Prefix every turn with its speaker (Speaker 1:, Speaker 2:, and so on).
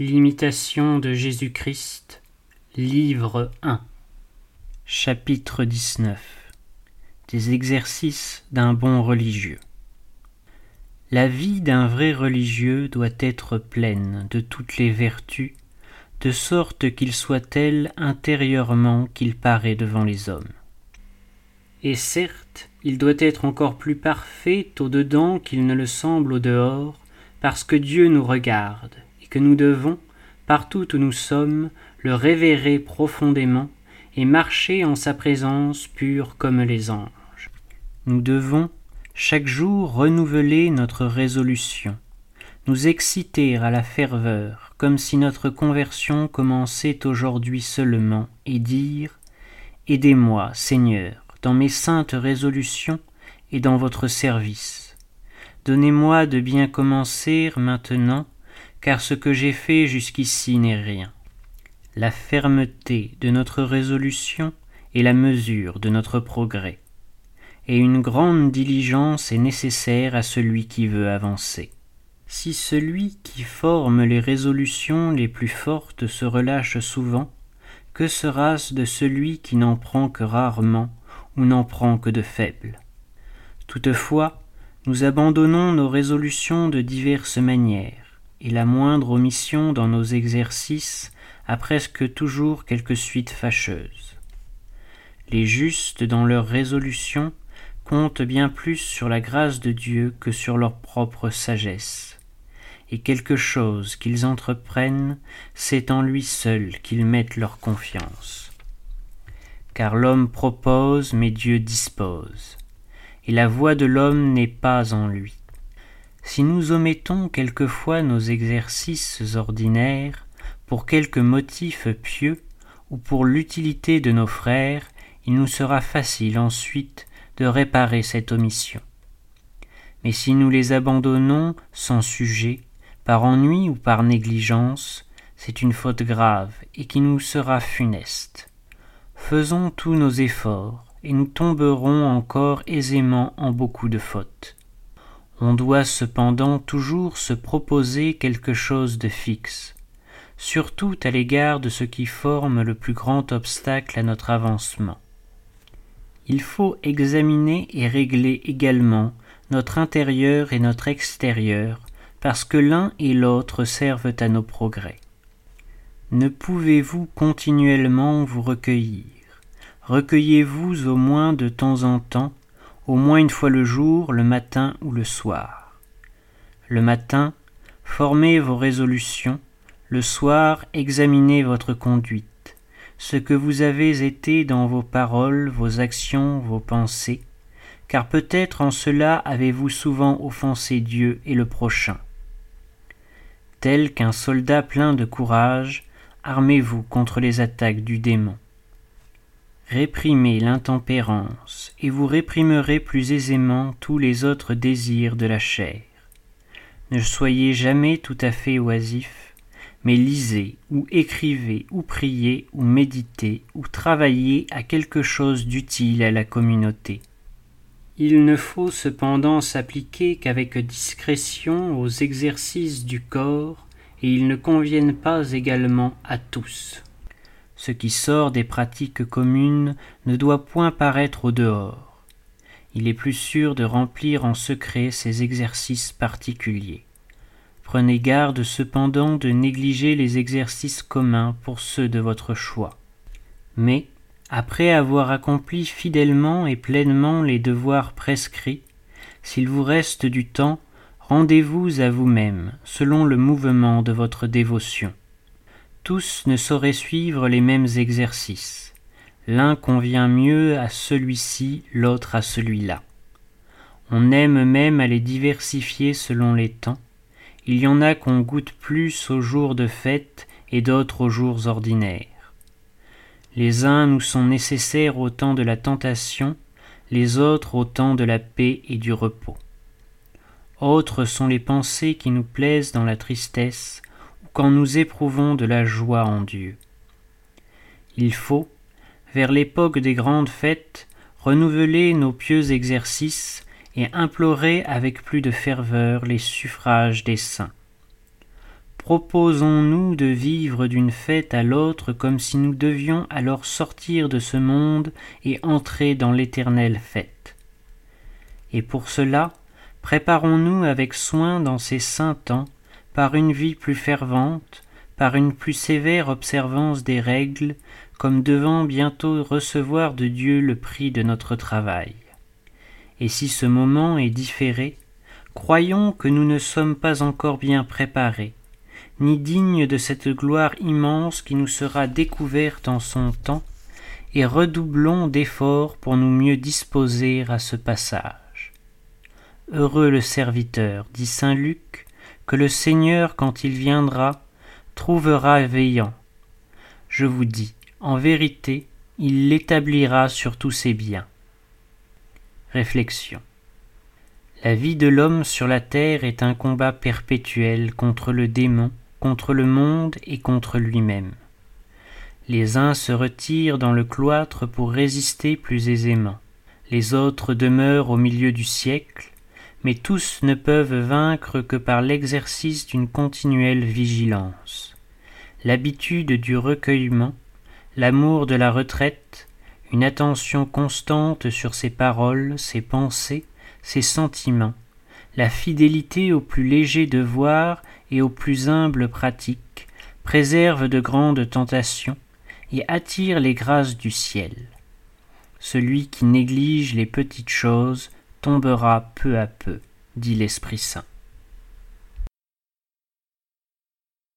Speaker 1: L'imitation de Jésus-Christ, livre 1, chapitre 19 Des exercices d'un bon religieux. La vie d'un vrai religieux doit être pleine de toutes les vertus, de sorte qu'il soit tel intérieurement qu'il paraît devant les hommes. Et certes, il doit être encore plus parfait au-dedans qu'il ne le semble au dehors, parce que Dieu nous regarde que nous devons, partout où nous sommes, le révérer profondément et marcher en sa présence pure comme les anges. Nous devons, chaque jour, renouveler notre résolution, nous exciter à la ferveur, comme si notre conversion commençait aujourd'hui seulement, et dire Aidez-moi, Seigneur, dans mes saintes résolutions et dans votre service. Donnez-moi de bien commencer maintenant car ce que j'ai fait jusqu'ici n'est rien. La fermeté de notre résolution est la mesure de notre progrès, et une grande diligence est nécessaire à celui qui veut avancer. Si celui qui forme les résolutions les plus fortes se relâche souvent, que sera-ce de celui qui n'en prend que rarement ou n'en prend que de faibles? Toutefois, nous abandonnons nos résolutions de diverses manières et la moindre omission dans nos exercices a presque toujours quelque suite fâcheuse. Les justes dans leurs résolutions comptent bien plus sur la grâce de Dieu que sur leur propre sagesse, et quelque chose qu'ils entreprennent, c'est en lui seul qu'ils mettent leur confiance. Car l'homme propose, mais Dieu dispose, et la voix de l'homme n'est pas en lui. Si nous omettons quelquefois nos exercices ordinaires pour quelque motif pieux ou pour l'utilité de nos frères, il nous sera facile ensuite de réparer cette omission. Mais si nous les abandonnons sans sujet, par ennui ou par négligence, c'est une faute grave et qui nous sera funeste. Faisons tous nos efforts, et nous tomberons encore aisément en beaucoup de fautes. On doit cependant toujours se proposer quelque chose de fixe, surtout à l'égard de ce qui forme le plus grand obstacle à notre avancement. Il faut examiner et régler également notre intérieur et notre extérieur, parce que l'un et l'autre servent à nos progrès. Ne pouvez-vous continuellement vous recueillir? Recueillez-vous au moins de temps en temps au moins une fois le jour, le matin ou le soir. Le matin, formez vos résolutions, le soir, examinez votre conduite, ce que vous avez été dans vos paroles, vos actions, vos pensées, car peut-être en cela avez-vous souvent offensé Dieu et le prochain. Tel qu'un soldat plein de courage, armez-vous contre les attaques du démon. Réprimez l'intempérance, et vous réprimerez plus aisément tous les autres désirs de la chair. Ne soyez jamais tout à fait oisif, mais lisez, ou écrivez, ou priez, ou méditez, ou travaillez à quelque chose d'utile à la communauté. Il ne faut cependant s'appliquer qu'avec discrétion aux exercices du corps, et ils ne conviennent pas également à tous. Ce qui sort des pratiques communes ne doit point paraître au dehors. Il est plus sûr de remplir en secret ces exercices particuliers. Prenez garde cependant de négliger les exercices communs pour ceux de votre choix. Mais, après avoir accompli fidèlement et pleinement les devoirs prescrits, s'il vous reste du temps, rendez-vous à vous-même, selon le mouvement de votre dévotion. Tous ne sauraient suivre les mêmes exercices. L'un convient mieux à celui-ci, l'autre à celui-là. On aime même à les diversifier selon les temps. Il y en a qu'on goûte plus aux jours de fête et d'autres aux jours ordinaires. Les uns nous sont nécessaires au temps de la tentation, les autres au temps de la paix et du repos. Autres sont les pensées qui nous plaisent dans la tristesse, quand nous éprouvons de la joie en Dieu. Il faut, vers l'époque des grandes fêtes, renouveler nos pieux exercices et implorer avec plus de ferveur les suffrages des saints. proposons-nous de vivre d'une fête à l'autre comme si nous devions alors sortir de ce monde et entrer dans l'éternelle fête. Et pour cela, préparons-nous avec soin dans ces saints temps, par une vie plus fervente, par une plus sévère observance des règles, comme devant bientôt recevoir de Dieu le prix de notre travail. Et si ce moment est différé, croyons que nous ne sommes pas encore bien préparés, ni dignes de cette gloire immense qui nous sera découverte en son temps, et redoublons d'efforts pour nous mieux disposer à ce passage. Heureux le serviteur, dit saint Luc, que le Seigneur, quand il viendra, trouvera veillant. Je vous dis, en vérité, il l'établira sur tous ses biens. Réflexion. La vie de l'homme sur la terre est un combat perpétuel contre le démon, contre le monde et contre lui-même. Les uns se retirent dans le cloître pour résister plus aisément, les autres demeurent au milieu du siècle, mais tous ne peuvent vaincre que par l'exercice d'une continuelle vigilance. L'habitude du recueillement, l'amour de la retraite, une attention constante sur ses paroles, ses pensées, ses sentiments, la fidélité aux plus légers devoirs et aux plus humbles pratiques, préserve de grandes tentations et attire les grâces du ciel. Celui qui néglige les petites choses tombera peu à peu, dit l'Esprit Saint.